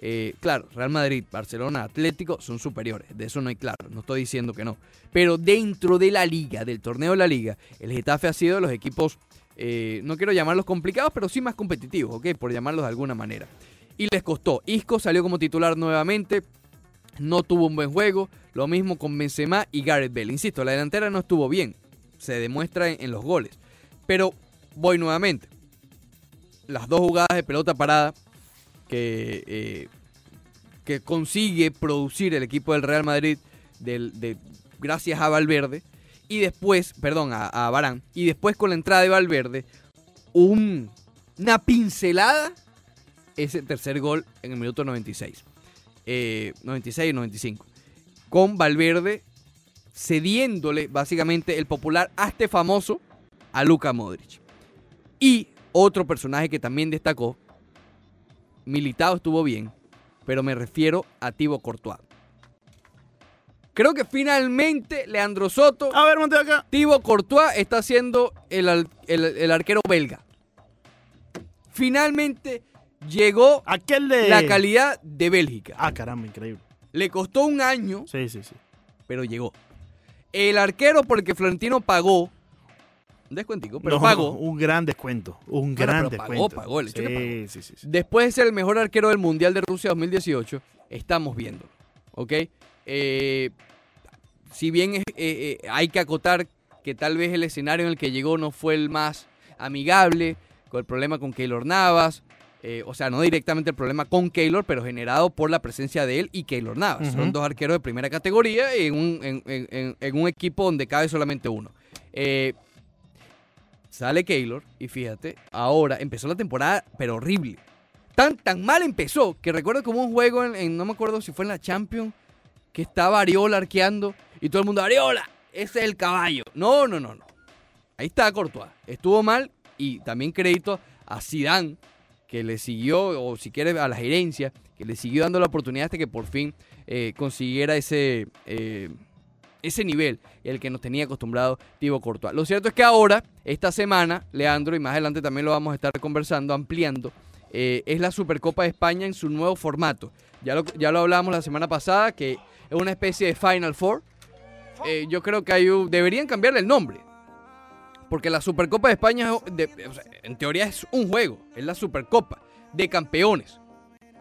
Eh, claro, Real Madrid, Barcelona, Atlético son superiores, de eso no hay claro, no estoy diciendo que no. Pero dentro de la liga, del torneo de la liga, el Getafe ha sido de los equipos, eh, no quiero llamarlos complicados, pero sí más competitivos, ¿ok? Por llamarlos de alguna manera. Y les costó. Isco salió como titular nuevamente. no tuvo un buen juego. Lo mismo con Benzema y Gareth Bale. Insisto, la delantera no estuvo bien. Se demuestra en, los goles. Pero voy nuevamente. Las dos jugadas de pelota parada que, eh, que consigue producir el equipo del Real Madrid gracias a Valverde. Y después, perdón, a, Barán. Y después con la entrada de Valverde, un- una pincelada. Ese tercer gol en el minuto 96. Eh, 96 y 95. Con Valverde cediéndole básicamente el popular hazte famoso a Luka Modric. Y otro personaje que también destacó, Militado estuvo bien, pero me refiero a Thibaut Courtois. Creo que finalmente Leandro Soto, A ver, acá. Thibaut Courtois está siendo el, el- el arquero belga. Finalmente llegó Aquel de. la calidad de Bélgica. Ah, caramba, increíble. Le costó un año, Sí, sí, sí. pero llegó. El arquero por el que Florentino pagó, un descuentico, pero No, pagó. Un gran descuento. Un Bueno, gran pagó, descuento. pagó, el sí, pagó. sí, sí, sí. Después de ser el mejor arquero del Mundial de Rusia 2018, estamos viendo. ¿Ok? Eh, si bien eh, eh, hay que acotar que tal vez el escenario en el que llegó no fue el más amigable, con el problema con Keylor Navas, eh, o sea, no directamente el problema con Keylor, pero generado por la presencia de él y Keylor Navas. Son dos arqueros de primera categoría en un, en- en- en- en un equipo donde cabe solamente uno. Eh, sale Keylor y fíjate, ahora empezó la temporada, pero horrible. Tan, tan mal empezó que recuerdo como un juego, en, en- no me acuerdo si fue en la Champions, que estaba Ariola arqueando y todo el mundo, Ariola, ese es el caballo. No, no, no, no. Ahí está Courtois. Estuvo mal y también crédito a Zidane, que le siguió, o si quieres a la gerencia, que le siguió dando la oportunidad hasta que por fin eh, consiguiera ese, eh, ese nivel, el que nos tenía acostumbrado Thibaut Courtois. Lo cierto es que ahora, esta semana, Leandro, y más adelante también lo vamos a estar conversando, ampliando, eh, es la Supercopa de España en su nuevo formato. Ya lo, ya lo hablamos la semana pasada, que es una especie de Final Four. Yo creo que hay un- deberían cambiarle el nombre. Porque la Supercopa de España, es de- o sea, en teoría, es un juego. Es la Supercopa de campeones.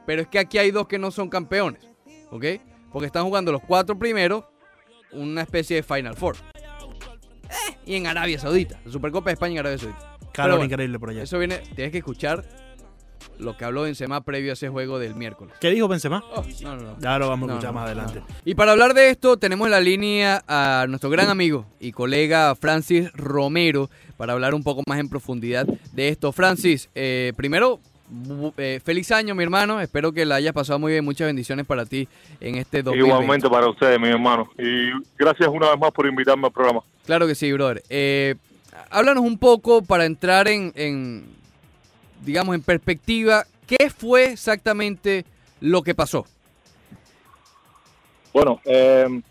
Pero es que aquí hay dos que no son campeones. ¿Ok? Porque están jugando los cuatro primeros una especie de Final Four. Eh, y en Arabia Saudita. La Supercopa de España en Arabia Saudita. Calor bueno, increíble por allá. Eso viene, tienes que escuchar lo que habló Benzema previo a ese juego del miércoles. ¿Qué dijo Benzema? Oh, no, no, no. Ya lo vamos a escuchar no, más no. adelante. Y para hablar de esto, tenemos en la línea a nuestro gran amigo y colega Francis Romero para hablar un poco más en profundidad de esto. Francis, eh, primero, eh, feliz año, mi hermano. Espero que la hayas pasado muy bien. Muchas bendiciones para ti en este 2020. Igualmente para ustedes, mis hermanos. Y gracias una vez más por invitarme al programa. Claro que sí, brother. Eh, háblanos un poco para entrar en, en, digamos, en perspectiva. ¿Qué fue exactamente lo que pasó? Bueno, eh,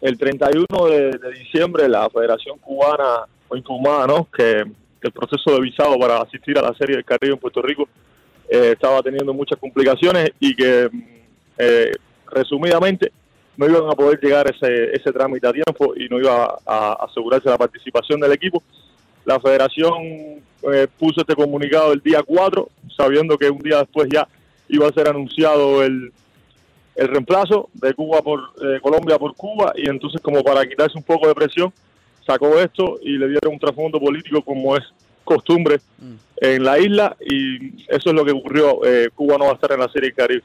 el 31 de, de diciembre la Federación Cubana fue informada ¿no? que, que el proceso de visado para asistir a la Serie del Caribe en Puerto Rico eh, estaba teniendo muchas complicaciones y que, mm, eh, resumidamente, no iban a poder llegar ese, ese trámite a tiempo y no iba a, a asegurarse la participación del equipo. La federación eh, puso este comunicado el día 4, sabiendo que un día después ya iba a ser anunciado el, el reemplazo de Cuba por eh, Colombia por Cuba y entonces como para quitarse un poco de presión sacó esto y le dieron un trasfondo político como es costumbre Mm. en la isla y eso es lo que ocurrió. Eh, Cuba no va a estar en la Serie Caribe.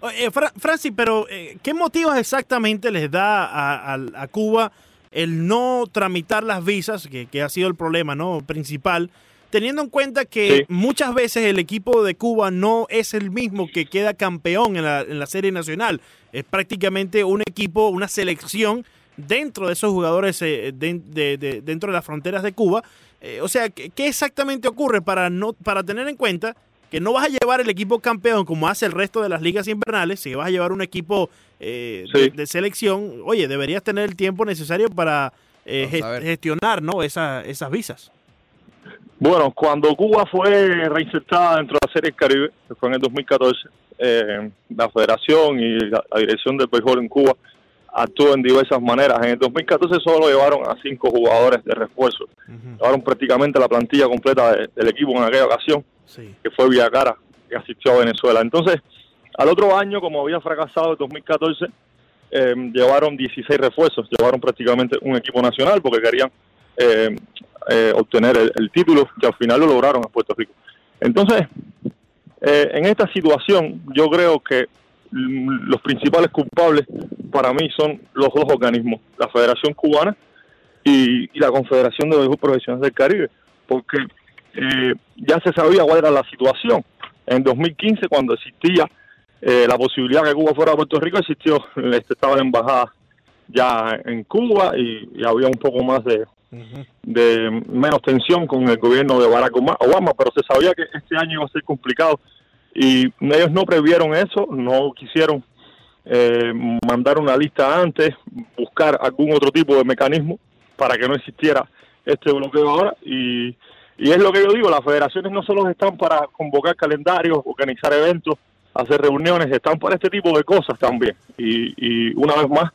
Oye, Fra- Francis, pero eh, ¿qué motivos exactamente les da a, a- a Cuba el no tramitar las visas, que, que ha sido el problema no principal, teniendo en cuenta que Sí. muchas veces el equipo de Cuba no es el mismo que queda campeón en la, en la serie nacional? Es prácticamente un equipo, una selección dentro de esos jugadores eh, de- de- de- dentro de las fronteras de Cuba. Eh, o sea, ¿qué, qué exactamente ocurre para, no, para tener en cuenta que no vas a llevar el equipo campeón como hace el resto de las ligas invernales, si vas a llevar un equipo eh, Sí. de, de selección, oye, deberías tener el tiempo necesario para eh, gest- gestionar ¿no? Esa- esas visas. Bueno, cuando Cuba fue reinsertada dentro de la Serie del Caribe, que fue en el 2014, eh, la federación y la, la dirección del béisbol en Cuba actuó en diversas maneras. En el 2014 solo llevaron a cinco jugadores de refuerzo. Llevaron prácticamente la plantilla completa de- del equipo en aquella ocasión, Sí. que fue Villacara, que asistió a Venezuela. Entonces, Al otro año, como había fracasado en 2014, eh, llevaron 16 refuerzos, llevaron prácticamente un equipo nacional porque querían eh, eh, obtener el, título que al final lo lograron en Puerto Rico. Entonces, eh, en esta situación, yo creo que mm, los principales culpables para mí son los dos organismos, la Federación Cubana y, la Confederación de Béisbol Profesional del Caribe, porque eh, ya se sabía cuál era la situación. En 2015, cuando existía eh, la posibilidad que Cuba fuera a Puerto Rico, existió, este, estaba la embajada ya en Cuba y había un poco más de, de menos tensión con el gobierno de Barack Obama, pero se sabía que este año iba a ser complicado y ellos no previeron eso, no quisieron eh, mandar una lista antes, buscar algún otro tipo de mecanismo para que no existiera este bloqueo ahora y, y es lo que yo digo, las federaciones no solo están para convocar calendarios, organizar eventos, hacer reuniones, están para este tipo de cosas también y, y una vez más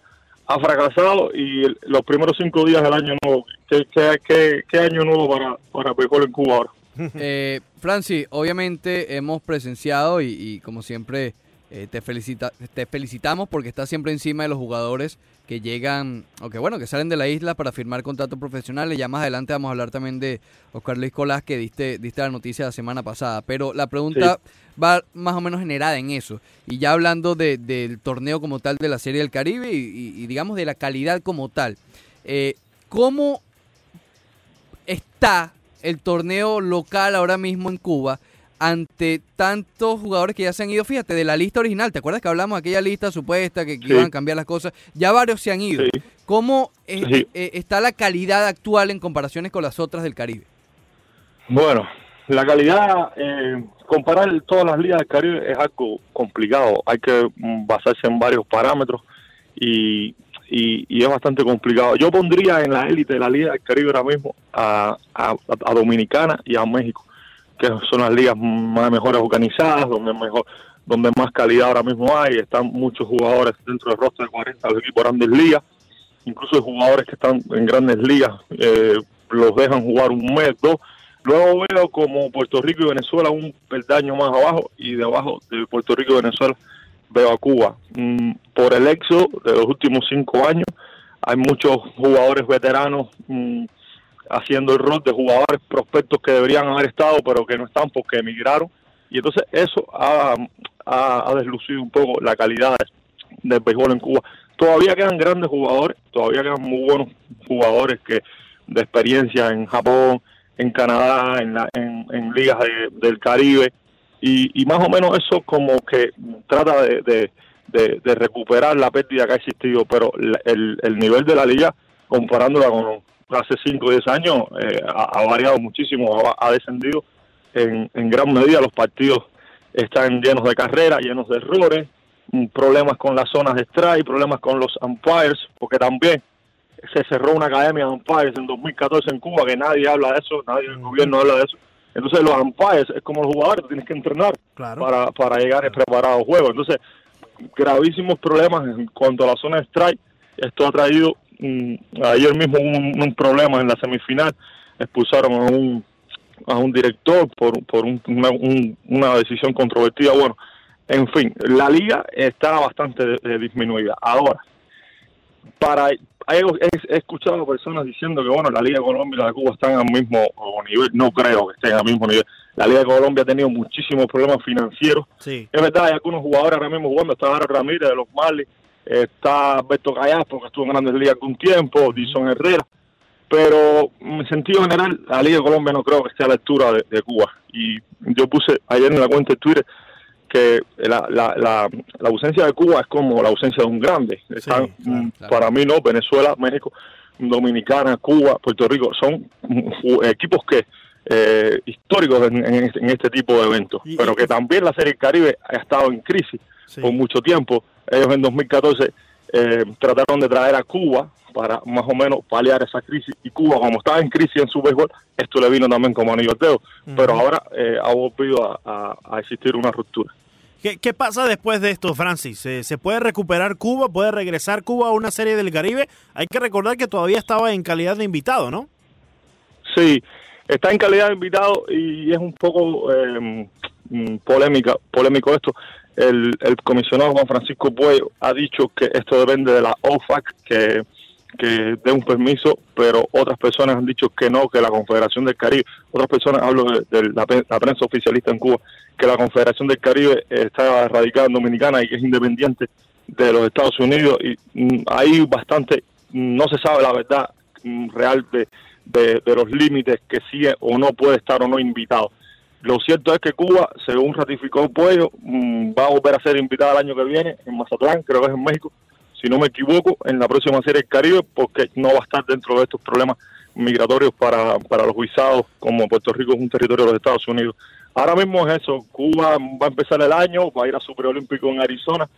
ha fracasado y los primeros cinco días del año nuevo, ¿qué, año nuevo para, para en Cuba ahora? Eh, Francis, obviamente hemos presenciado y, y como siempre eh, te, felicita, te felicitamos porque estás siempre encima de los jugadores que llegan, o que bueno, que salen de la isla para firmar contratos profesionales. Ya más adelante vamos a hablar también de Oscar Luis Colás que diste, diste la noticia la semana pasada. Pero la pregunta va más o menos generada en eso. Y ya hablando de- del torneo como tal de la Serie del Caribe y, y- y digamos de la calidad como tal. Eh, ¿Cómo está el torneo local ahora mismo en Cuba ante tantos jugadores que ya se han ido? Fíjate, de la lista original, ¿te acuerdas que hablamos de aquella lista supuesta que, que Sí. iban a cambiar las cosas? Ya varios se han ido. Sí. ¿Cómo eh, Sí. eh, está la calidad actual en comparaciones con las otras del Caribe? Bueno, la calidad, eh, comparar todas las ligas del Caribe es algo complicado. Hay que mm, basarse en varios parámetros y, y, y es bastante complicado. Yo pondría en la élite de la Liga del Caribe ahora mismo a, a, a Dominicana y a México, que son las ligas más mejores organizadas, donde mejor donde más calidad ahora mismo hay. Están muchos jugadores dentro del roster de 40 de los equipos grandes ligas. Incluso hay jugadores que están en grandes ligas, eh, los dejan jugar un mes, dos. Luego veo como Puerto Rico y Venezuela un peldaño más abajo y debajo de Puerto Rico y Venezuela veo a Cuba. Mm, por el éxodo de los últimos cinco años, hay muchos jugadores veteranos mm, haciendo el rol de jugadores prospectos que deberían haber estado, pero que no están porque emigraron. Y entonces eso ha, ha, deslucido un poco la calidad del béisbol en Cuba. Todavía quedan grandes jugadores, todavía quedan muy buenos jugadores que de experiencia en Japón, en Canadá, en, la, en, ligas de- del Caribe, y, más o menos eso como que trata de, de, de- de recuperar la pérdida que ha existido, pero el, el nivel de la liga, comparándola con hace 5 o 10 años, eh, ha, ha variado muchísimo, ha, ha descendido en, en gran medida, los partidos están llenos de carreras, llenos de errores, mm, problemas con las zonas de strike, problemas con los umpires, porque también se cerró una academia de umpires en 2014 en Cuba, que nadie habla de eso, nadie del gobierno habla de eso. Entonces los umpires es como los jugadores, tienes que entrenar Claro. para, para llegar preparado al juego. Entonces, gravísimos problemas en cuanto a la zona de strike. Esto ha traído, ayer mismo hubo un, un problema en la semifinal, expulsaron a un, a un director por, por un- una, un- una decisión controvertida. Bueno, en fin, la liga está bastante de- de disminuida. Ahora, para he, escuchado personas diciendo que bueno la Liga de Colombia y la de Cuba están al mismo nivel no creo que estén al mismo nivel la Liga de Colombia ha tenido muchísimos problemas financieros Sí. es verdad hay algunos jugadores ahora mismo jugando está Ramírez de los Marlins está Alberto Gallaspo que estuvo en Grandes Ligas algún tiempo Dison Herrera pero en sentido general la Liga de Colombia no creo que esté a la altura de, de Cuba y yo puse ayer en la cuenta de Twitter que la, la, la, la ausencia de Cuba es como la ausencia de un grande. Están, Sí, claro, mm, claro. Para mí no, Venezuela, México, Dominicana, Cuba, Puerto Rico, son mm, equipos que eh, históricos en, en este, este tipo de eventos, Y- pero que también la Serie del Caribe ha estado en crisis Sí. por mucho tiempo. Ellos en 2014 eh, trataron de traer a Cuba para más o menos paliar esa crisis y Cuba como estaba en crisis en su béisbol, esto le vino también como anillo al dedo, pero ahora eh, ha volvido a, a- a existir una ruptura. ¿Qué, qué pasa después de esto, Francis? ¿Se, se puede recuperar Cuba? ¿Puede regresar Cuba a una serie del Caribe? Hay que recordar que todavía estaba en calidad de invitado, ¿no? Sí, está en calidad de invitado y es un poco eh, mm, polémica, polémico esto. El, el comisionado Juan Francisco Puello ha dicho que esto depende de la OFAC, que, que dé un permiso, pero otras personas han dicho que no, que la Confederación del Caribe, otras personas, hablo de, la, prensa oficialista en Cuba, que la Confederación del Caribe está radicada en Dominicana y que es independiente de los Estados Unidos y mm, hay bastante, mm, no se sabe la verdad mm, real de, de, de los límites que sí o no puede estar o no invitado. Lo cierto es que Cuba, según ratificó Puello, mm, va a volver a ser invitada el año que viene en Mazatlán, creo que es en México, si no me equivoco, en la próxima serie del Caribe, porque no va a estar dentro de estos problemas migratorios para, para los visados, como Puerto Rico es un territorio de los Estados Unidos. Ahora mismo es eso, Cuba va a empezar el año, va a ir a su preolímpico en Arizona,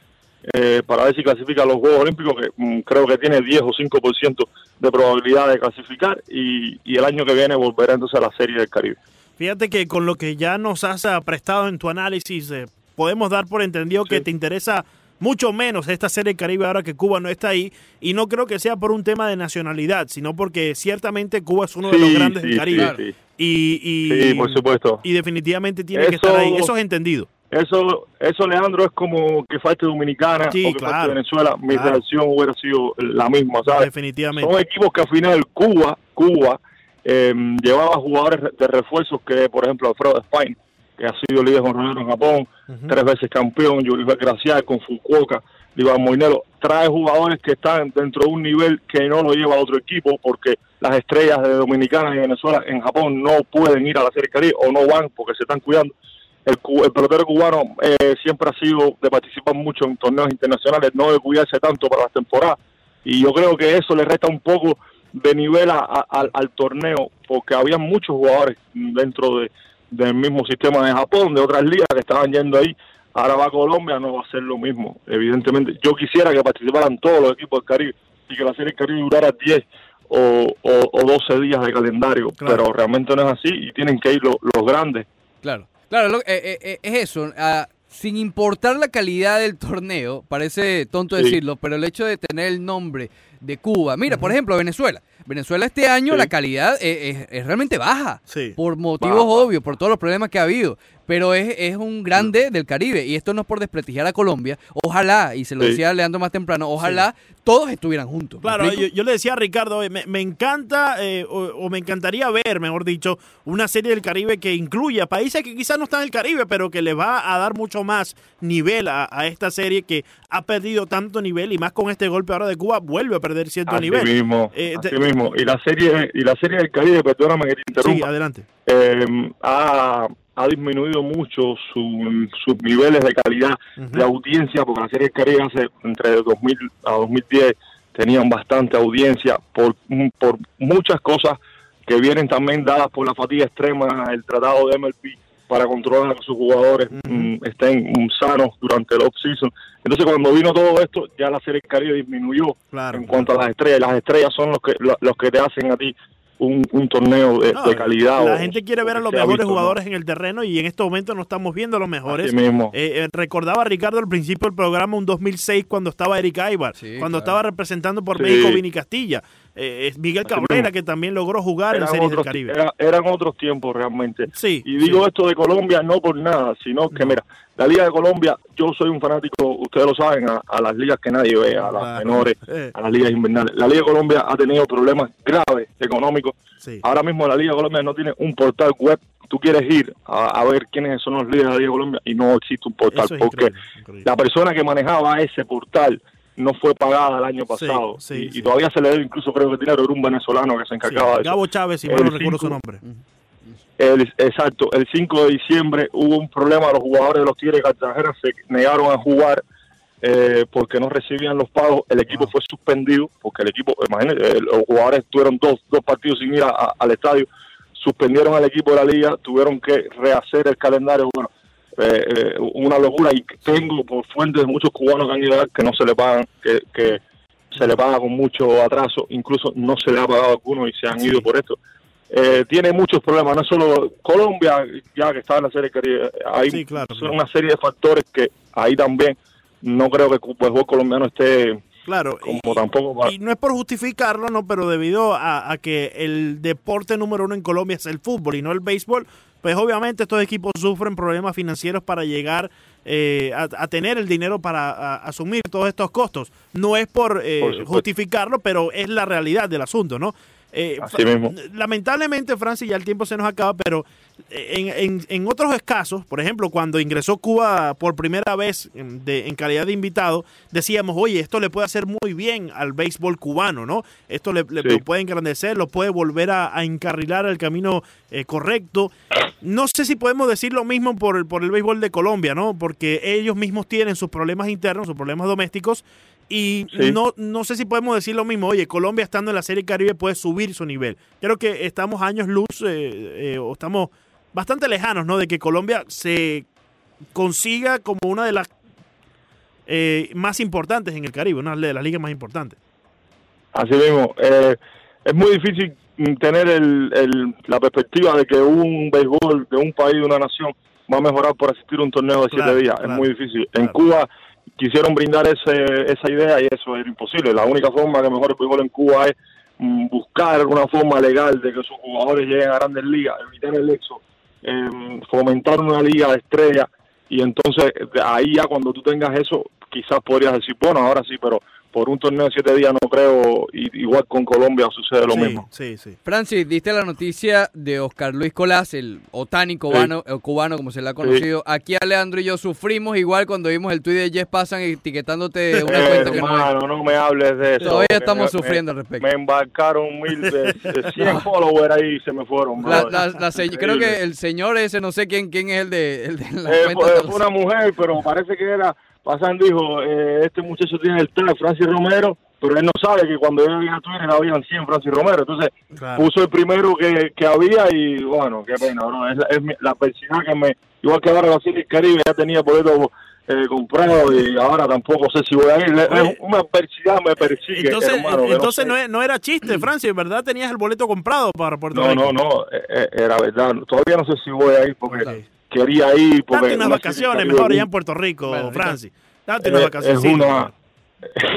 eh, para ver si clasifica a los Juegos Olímpicos, que mm, creo que tiene 10 o 5% de probabilidad de clasificar, y, y el año que viene volverá entonces a la Serie del Caribe. Fíjate que con lo que ya nos has ah, prestado en tu análisis, eh, podemos dar por entendido que te interesa mucho menos esta serie Caribe ahora que Cuba no está ahí. Y no creo que sea por un tema de nacionalidad, sino porque ciertamente Cuba es uno de los grandes sí, del Caribe. sí. Y, por supuesto. y definitivamente tiene que estar ahí. Eso es entendido. Eso, eso Leandro, es como que falte Dominicana Sí, o que claro, falte Venezuela. Mi claro. reacción hubiera sido la misma, ¿sabes? Definitivamente. Son equipos que al final Cuba, Cuba eh, llevaba jugadores de refuerzos que, por ejemplo, Alfredo Spain, que ha sido líder honrado en Japón, tres veces campeón, Yuri Gracial con Fukuoka, Iván Moinelo, trae jugadores que están dentro de un nivel que no lo lleva a otro equipo porque las estrellas de Dominicana y Venezuela en Japón no pueden ir a la Serie Caribe o no van porque se están cuidando. El, el pelotero cubano eh, siempre ha sido de participar mucho en torneos internacionales, no de cuidarse tanto para las temporadas. Y yo creo que eso le resta un poco de nivel a- a- al, torneo, porque había muchos jugadores dentro de, del mismo sistema de Japón, de otras ligas que estaban yendo ahí. Ahora va Colombia, no va a ser lo mismo, evidentemente. Yo quisiera que participaran todos los equipos del Caribe y que la Serie del Caribe durara 10 o, o, o 12 días de calendario, Claro. pero realmente no es así y tienen que ir lo- los grandes. Claro, claro, lo- eh, eh, eh, es eso. ah, sin importar la calidad del torneo, parece tonto Sí. decirlo, pero el hecho de tener el nombre de Cuba. Mira, por ejemplo, Venezuela. Venezuela este año Sí. la calidad eh, es, es realmente baja. Sí. Por motivos Baja. obvios, por todos los problemas que ha habido. Pero es, es un grande del Caribe. Y esto no es por desprestigiar a Colombia. Ojalá, y se lo Sí. decía Leandro más temprano, ojalá todos estuvieran juntos. ¿me Claro, yo, yo le decía a Ricardo, me, me encanta eh, o, o me encantaría ver, mejor dicho, una serie del Caribe que incluya países que quizás no están en el Caribe, pero que le va a dar mucho más nivel a, a esta serie que ha perdido tanto nivel y más con este golpe ahora de Cuba vuelve a perder cierto Así nivel. mismo, Eh, así mismo. Y la serie y la serie del Caribe, perdóname que te Sí, interrumpa, adelante. eh, ha, ha disminuido mucho su- sus niveles de calidad Ujú. de audiencia, porque la serie Caribe hace entre 2000 a 2010 tenían bastante audiencia por, por muchas cosas que vienen también dadas por la fatiga extrema, el tratado de MLB para controlar a que sus jugadores mm, estén mm, sanos durante el off-season. Entonces cuando vino todo esto, ya la serie Caribe disminuyó Claro. en cuanto a las estrellas. Las estrellas son los que lo- los que te hacen a ti un, un torneo de, No, de calidad. La o- gente quiere ver a los mejores visto, ¿no? jugadores en el terreno y en este momento no estamos viendo a los mejores. Así mismo. Eh, eh, recordaba Ricardo al principio del programa un 2006 cuando estaba Eric Aybar, Sí, cuando claro. estaba representando por Sí. México Vini Castilla, eh, es Miguel Cabrera que también logró jugar en Series del otros, Caribe. era- eran otros tiempos realmente. Sí. Y digo sí. esto de Colombia no por nada, sino que mira, la Liga de Colombia, yo soy un fanático, ustedes lo saben, a, a las ligas que nadie ve, a las Claro. menores, Eh, a las ligas invernales. La Liga de Colombia ha tenido problemas graves económicos. sí. Ahora mismo la Liga de Colombia no tiene un portal web. Tú quieres ir a, a ver quiénes son los líderes de la Liga de Colombia y no existe un portal Eso porque increíble, increíble. la persona que manejaba ese portal no fue pagada el año pasado sí, y, y sí. todavía se le debe incluso creo que dinero era un venezolano que se encargaba de eso. Gabo Chávez, si mal no recuerdo su nombre. El, exacto, el 5 de diciembre hubo un problema, los jugadores de los Tigres de Cartagena se negaron a jugar eh, porque no recibían los pagos, el equipo Wow. fue suspendido, porque el equipo, imagínate, eh, los jugadores tuvieron dos, dos partidos sin ir a- a- al estadio, suspendieron al equipo de la liga, tuvieron que rehacer el calendario, bueno, eh, eh, una locura y tengo por fuentes de muchos cubanos que han ver que no se le pagan, que, que se le paga con mucho atraso, incluso no se le ha pagado a algunos y se han Sí. ido por esto. Eh, tiene muchos problemas, no solo Colombia, ya que está en la serie Caribe, hay Sí, claro, son claro. una serie de factores que ahí también no creo que el fútbol colombiano esté Claro. como y- tampoco para- Y no es por justificarlo, no, pero debido a, a que el deporte número uno en Colombia es el fútbol y no el béisbol, pues obviamente estos equipos sufren problemas financieros para llegar eh, a, a tener el dinero para a- asumir todos estos costos. No es por, eh, Por justificarlo, pero es la realidad del asunto, ¿no? Eh, Así Fra- mismo. Lamentablemente, Francis, ya el tiempo se nos acaba, pero en, en- en otros casos, por ejemplo, cuando ingresó Cuba por primera vez en, de- en calidad de invitado, decíamos, oye, esto le puede hacer muy bien al béisbol cubano, ¿no? Esto le, le- Sí. lo puede engrandecer, lo puede volver a, a encarrilar al camino eh, correcto. No sé si podemos decir lo mismo por, el- por el béisbol de Colombia, ¿no? Porque ellos mismos tienen sus problemas internos, sus problemas domésticos. Y Sí. no, no sé si podemos decir lo mismo. Oye, Colombia estando en la Serie Caribe puede subir su nivel. Creo que estamos años luz, eh, eh, o estamos bastante lejanos, ¿no? De que Colombia se consiga como una de las eh, más importantes en el Caribe, una de las ligas más importantes. Así mismo, eh, es muy difícil mm, tener el, el- la perspectiva de que un béisbol de un país, de una nación, va a mejorar por asistir a un torneo de siete días. claro, es muy difícil. En. Cuba quisieron brindar ese, esa idea y eso era imposible. La única forma que mejor el béisbol en Cuba es mm, buscar una forma legal de que sus jugadores lleguen a grandes ligas, evitar el exo, eh, fomentar una liga de estrellas y entonces ahí ya cuando tú tengas eso quizás podrías decir, bueno, ahora sí, pero por un torneo de siete días no creo, y, igual con Colombia sucede lo sí, mismo. Sí, sí. Francis, diste la noticia de Oscar Luis Colás, el Otani cubano, el cubano como se le ha conocido. Aquí Alejandro y yo sufrimos igual cuando vimos el tuit de Jess Pasan etiquetándote de una Eh, cuenta que no es. no me hables de eso. Todavía estamos me- sufriendo al respecto. Me embarcaron mil de, de 100 followers ahí y se me fueron. La- la- la se- creo que el señor ese, no sé quién quién es el de, el de la Eh, cuenta. fue, de- fue una mujer, pero parece que era. Pasan dijo: eh, Este muchacho tiene el tag, Francis Romero, pero él no sabe que cuando yo llegué a Twitter habían 100 Francis Romero. Entonces Claro. puso el primero que, que había y bueno, qué pena, bro. Es, la- es mi- la adversidad que me. Igual que ahora la Serie Caribe ya tenía boleto eh, comprado y ahora tampoco sé si voy a ir. Es una adversidad me persigue, Entonces, hermano. entonces no, no era chiste, Francis, ¿verdad? Tenías el boleto comprado para Puerto No, Rico. no, no, eh, eh, era verdad. Todavía no sé si voy a ir porque. Quería ir. Porque Date unas una vacaciones mejor allá en Puerto Rico, Bueno, Francis. Date unas Eh, vacaciones. es una-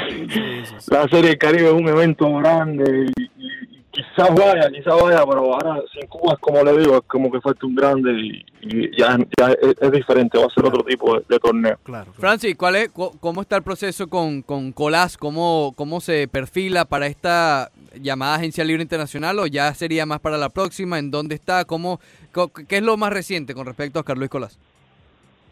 Sí, sí, sí. La Serie del Caribe es un evento grande y, y- y quizás vaya, quizás vaya, pero ahora sin Cuba es como le digo, es como que falta un grande y, y ya, ya es, es diferente, va a ser otro tipo de, de torneo. Claro, claro. Francis, ¿cuál es, cu- ¿cómo está el proceso con, con Colás? ¿Cómo, ¿Cómo se perfila para esta llamada Agencia Libre Internacional o ya sería más para la próxima? ¿En dónde está? ¿Cómo, ¿Qué es lo más reciente con respecto a Oscar Luis Colás?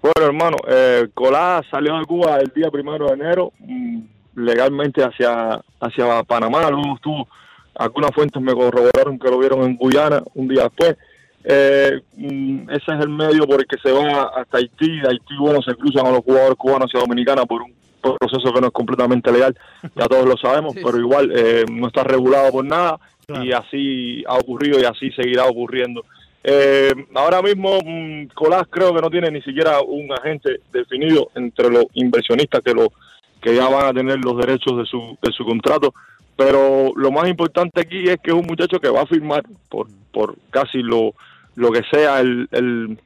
Bueno, hermano, eh, Colá salió de Cuba el día primero de enero, mm, legalmente hacia, hacia Panamá, luego estuvo, algunas fuentes me corroboraron que lo vieron en Guyana un día después. Eh, mm, ese es el medio por el que se va hasta Haití, de Haití, bueno, se cruzan a los jugadores cubanos hacia Dominicana por un proceso que no es completamente legal, ya todos lo sabemos, Sí, pero igual eh, no está regulado por nada Claro. y así ha ocurrido y así seguirá ocurriendo. Eh, ahora mismo mm, Colás creo que no tiene ni siquiera un agente definido entre los inversionistas que lo que ya van a tener los derechos de su de su contrato, pero lo más importante aquí es que es un muchacho que va a firmar por por casi lo lo que sea el el,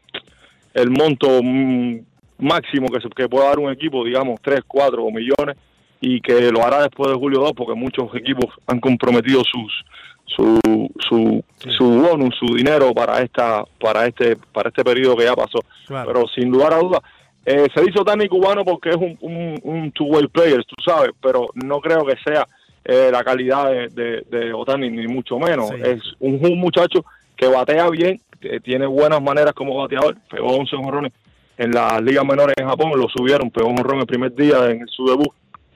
el monto mm, máximo que se que pueda dar un equipo, digamos 3, 4 millones y que lo hará después de julio 2 porque muchos equipos han comprometido sus su su, su bonus, su dinero para esta para este para este periodo que ya pasó. Claro. Pero sin lugar a dudas, eh, se dice Otani cubano porque es un, un, un two-way player, tú sabes, pero no creo que sea eh, la calidad de, de, de Otani, ni mucho menos. Sí. Es un, un muchacho que batea bien, que tiene buenas maneras como bateador, pegó 11 jonrones en las ligas menores en Japón, lo subieron, pegó un jonrón el primer día en su debut,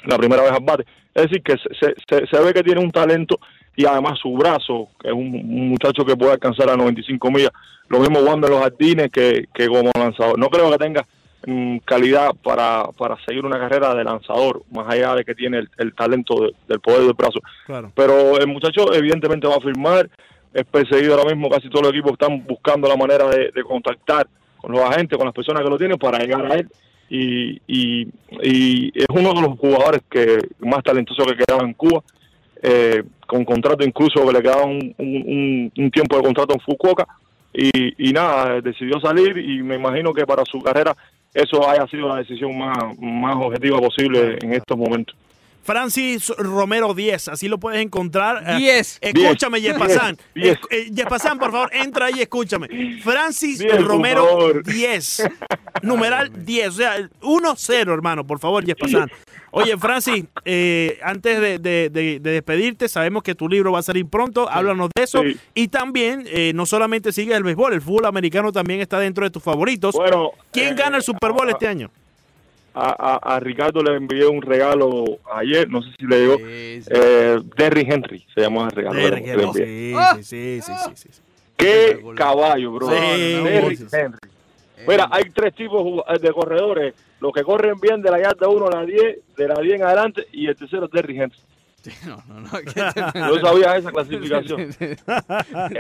la primera vez al bate. Es decir, que se, se, se ve que tiene un talento y además su brazo, que es un, un muchacho que puede alcanzar a 95 millas. Lo mismo Juan de los Jardines que, que como lanzador. No creo que tenga mm, calidad para, para seguir una carrera de lanzador, más allá de que tiene el, el talento de- del poder del brazo. claro. Pero el muchacho evidentemente va a firmar, es perseguido ahora mismo, casi todos los equipos están buscando la manera de, de contactar con los agentes, con las personas que lo tienen para llegar a él. Y, y, y es uno de los jugadores que más talentosos que quedaba en Cuba, eh, con contrato incluso que le quedaba un, tiempo de contrato en Fukuoka. Y, y nada, decidió salir y me imagino que para su carrera eso haya sido la decisión más, más objetiva posible en estos momentos. Francis Romero 10, así lo puedes encontrar. Eh, 10. Escúchame, Yespasán. Diez. Eh, eh, Yespasán, por favor, entra ahí y escúchame. Francis Diez, Romero favor. 10. Numeral 10. O sea, 1-0, hermano, por favor, Yespasán. Oye, Francis, eh, antes de, de- de- de despedirte, sabemos que tu libro va a salir pronto. Háblanos de eso. Sí. Y también, eh, no solamente sigue el béisbol, el fútbol americano también está dentro de tus favoritos. Bueno, ¿Quién eh, gana el Super Bowl este año? A, a- a Ricardo le envié un regalo ayer, no sé si le llegó. Sí, sí. Eh, Derry Henry se llama el regalo. Le Henry. Ah. Sí, sí, sí, sí, sí, sí. Qué caballo, bro. Sí. Henry. Mira, hay tres tipos de corredores. Los que corren bien de la yarda 1 a la 10, de la 10 en adelante, y el tercero es Derrick Henry. No, no, no. ¿qué te- Yo sabía esa clasificación.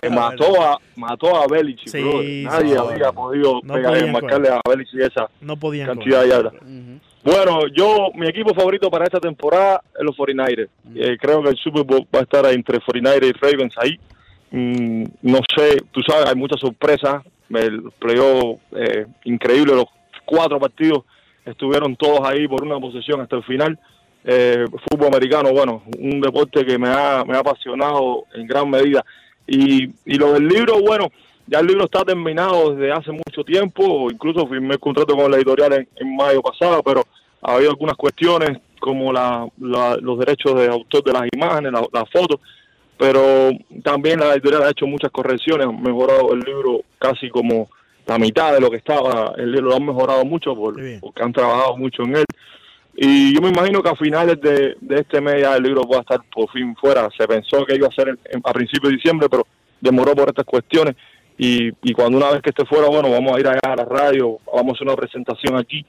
Eh, mató a mató a Belichick, Sí, Nadie había podido No pegar- marcarle a Belichick esa No podían. cantidad de yardas. Bueno, yo, mi equipo favorito para esta temporada es los 49ers. Eh, creo que el Super Bowl va a estar entre 49ers y Ravens ahí. Mm, no sé, tú sabes, hay muchas sorpresas. El playoff eh, increíble, los cuatro partidos estuvieron todos ahí por una posesión hasta el final. Eh, fútbol americano, bueno, un deporte que me ha, me ha apasionado en gran medida. Y, y lo del libro, bueno, ya el libro está terminado desde hace mucho tiempo, incluso firmé el contrato con la editorial en, en mayo pasado, pero ha habido algunas cuestiones como la, la- los derechos de autor de las imágenes, la- las fotos, pero también la editorial ha hecho muchas correcciones, ha mejorado el libro casi como la mitad de lo que estaba, el libro lo han mejorado mucho por- porque han trabajado mucho en él. Y yo me imagino que a finales de, de este mes ya el libro pueda estar por fin fuera. Se pensó que iba a ser en- a principios de diciembre, pero demoró por estas cuestiones. Y, y cuando una vez que esté fuera, bueno, vamos a ir allá a la radio, vamos a hacer una presentación aquí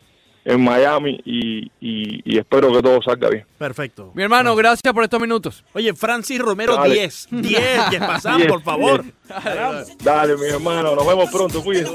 en Miami y, y- y espero que todo salga bien. Perfecto. Mi hermano, gracias por estos minutos. Oye, Francis Romero Dale. 10. 10, Yespasán, Diez, por favor. Dale, mi hermano, nos vemos pronto, cuídense.